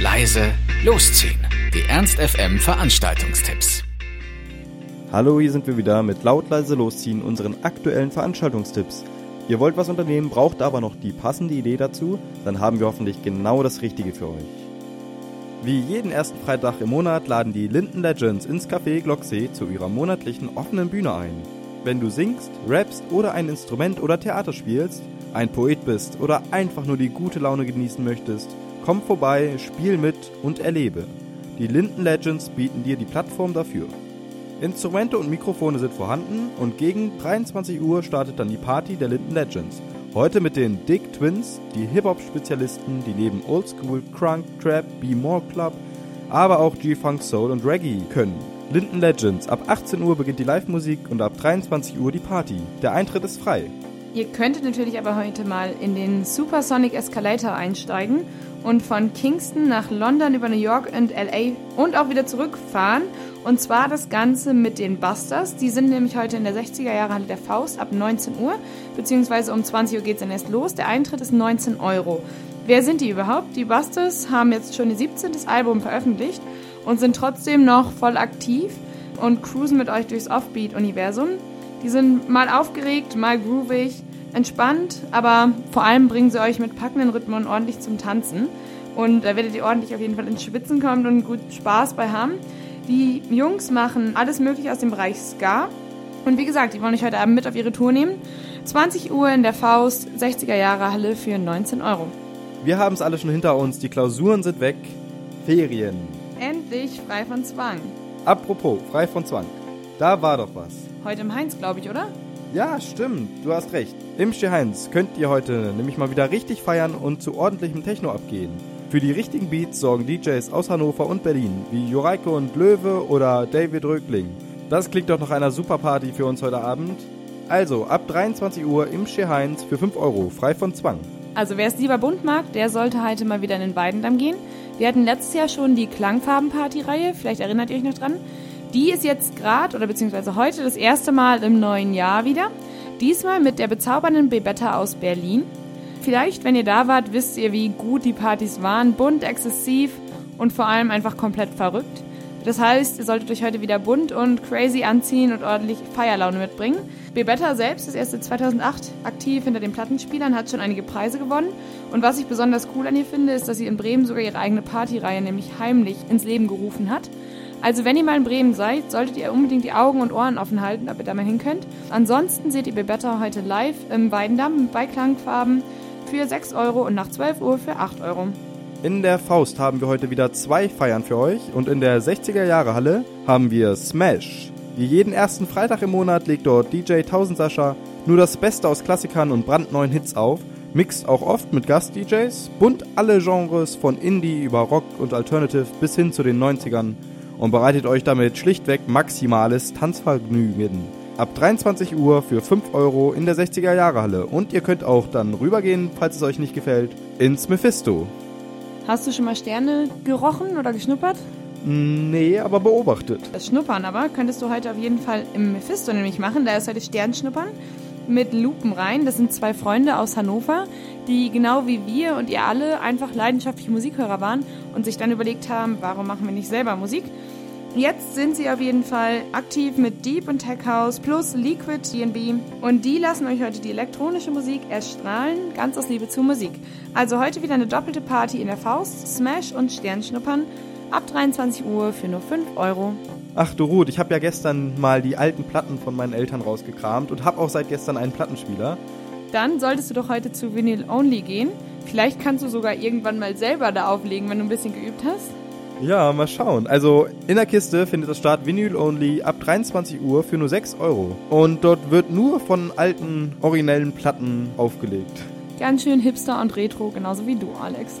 leise, losziehen. Die Ernst FM Veranstaltungstipps. Hallo, hier sind wir wieder mit laut leise losziehen unseren aktuellen Veranstaltungstipps. Ihr wollt was unternehmen, braucht aber noch die passende Idee dazu, dann haben wir hoffentlich genau das Richtige für euch. Wie jeden ersten Freitag im Monat laden die Linden Legends ins Café Glocksee zu ihrer monatlichen offenen Bühne ein. Wenn du singst, rappst oder ein Instrument oder Theater spielst, ein Poet bist oder einfach nur die gute Laune genießen möchtest, komm vorbei, spiel mit und erlebe. Die Linden Legends bieten dir die Plattform dafür. Instrumente und Mikrofone sind vorhanden und gegen 23 Uhr startet dann die Party der Linden Legends. Heute mit den Dick Twins, die Hip-Hop-Spezialisten, die neben Oldschool, Crunk, Trap, Be More Club, aber auch G-Funk, Soul und Reggae können. Linden Legends, ab 18 Uhr beginnt die Live-Musik und ab 23 Uhr die Party. Der Eintritt ist frei. Ihr könntet natürlich aber heute mal in den Supersonic Escalator einsteigen und von Kingston nach London über New York und LA und auch wieder zurückfahren. Und zwar das Ganze mit den Busters. Die sind nämlich heute in der 60er Jahre Halle der Faust ab 19 Uhr, beziehungsweise um 20 Uhr geht es dann erst los. Der Eintritt ist 19 Euro. Wer sind die überhaupt? Die Busters haben jetzt schon ihr 17. Album veröffentlicht und sind trotzdem noch voll aktiv und cruisen mit euch durchs Offbeat-Universum. Die sind mal aufgeregt, mal groovig, entspannt, aber vor allem bringen sie euch mit packenden Rhythmen ordentlich zum Tanzen. Und da werdet ihr ordentlich auf jeden Fall ins Schwitzen kommen und gut Spaß bei haben. Die Jungs machen alles mögliche aus dem Bereich Ska. Und wie gesagt, die wollen euch heute Abend mit auf ihre Tour nehmen. 20 Uhr in der Faust, 60er Jahre Halle für 19 Euro. Wir haben es alle schon hinter uns, die Klausuren sind weg. Ferien. Endlich frei von Zwang. Apropos, frei von Zwang. Da war doch was. Heute im Heinz, glaube ich, oder? Ja, stimmt, du hast recht. Im Heinz könnt ihr heute nämlich mal wieder richtig feiern und zu ordentlichem Techno abgehen. Für die richtigen Beats sorgen DJs aus Hannover und Berlin, wie Joreiko und Löwe oder David Rögling. Das klingt doch nach einer super Party für uns heute Abend. Also, ab 23 Uhr im Heinz für 5 Euro, frei von Zwang. Also wer es lieber bunt mag, der sollte heute mal wieder in den Weidendamm gehen. Wir hatten letztes Jahr schon die Klangfarben-Party-Reihe, vielleicht erinnert ihr euch noch dran. Die ist jetzt gerade oder beziehungsweise heute das erste Mal im neuen Jahr wieder. Diesmal mit der bezaubernden Bebetta aus Berlin. Vielleicht, wenn ihr da wart, wisst ihr, wie gut die Partys waren. Bunt, exzessiv und vor allem einfach komplett verrückt. Das heißt, ihr solltet euch heute wieder bunt und crazy anziehen und ordentlich Feierlaune mitbringen. Bebetta selbst ist erst seit 2008 aktiv hinter den Plattenspielern, hat schon einige Preise gewonnen. Und was ich besonders cool an ihr finde, ist, dass sie in Bremen sogar ihre eigene Partyreihe nämlich heimlich ins Leben gerufen hat. Also wenn ihr mal in Bremen seid, solltet ihr unbedingt die Augen und Ohren offen halten, ob ihr da mal hin könnt. Ansonsten seht ihr Bebetta heute live im Weidendamm bei Klangfarben für 6 Euro und nach 12 Uhr für 8 Euro. In der Faust haben wir heute wieder zwei Feiern für euch und in der 60er Jahre Halle haben wir Smash. Wie jeden ersten Freitag im Monat legt dort DJ 1000 Sascha nur das Beste aus Klassikern und brandneuen Hits auf, mixt auch oft mit Gast-DJs, bunt alle Genres von Indie über Rock und Alternative bis hin zu den 90ern und bereitet euch damit schlichtweg maximales Tanzvergnügen. Ab 23 Uhr für 5 Euro in der 60er Jahre Halle. Und ihr könnt auch dann rübergehen, falls es euch nicht gefällt, ins Mephisto. Hast du schon mal Sterne gerochen oder geschnuppert? Nee, aber beobachtet. Das Schnuppern aber könntest du heute auf jeden Fall im Mephisto nämlich machen. Da ist heute Sternschnuppern mit Lupen rein. Das sind zwei Freunde aus Hannover, die genau wie wir und ihr alle einfach leidenschaftliche Musikhörer waren und sich dann überlegt haben, warum machen wir nicht selber Musik? Jetzt sind sie auf jeden Fall aktiv mit Deep und Tech House plus Liquid DB und die lassen euch heute die elektronische Musik erstrahlen, ganz aus Liebe zur Musik. Also heute wieder eine doppelte Party in der Faust, Smash und Sternschnuppern ab 23 Uhr für nur 5 Euro. Ach du Ruth, ich habe ja gestern mal die alten Platten von meinen Eltern rausgekramt und habe auch seit gestern einen Plattenspieler. Dann solltest du doch heute zu Vinyl Only gehen. Vielleicht kannst du sogar irgendwann mal selber da auflegen, wenn du ein bisschen geübt hast. Ja, mal schauen. Also in der Kiste findet das Start Vinyl Only ab 23 Uhr für nur 6 Euro. Und dort wird nur von alten, originellen Platten aufgelegt. Ganz schön hipster und retro, genauso wie du, Alex.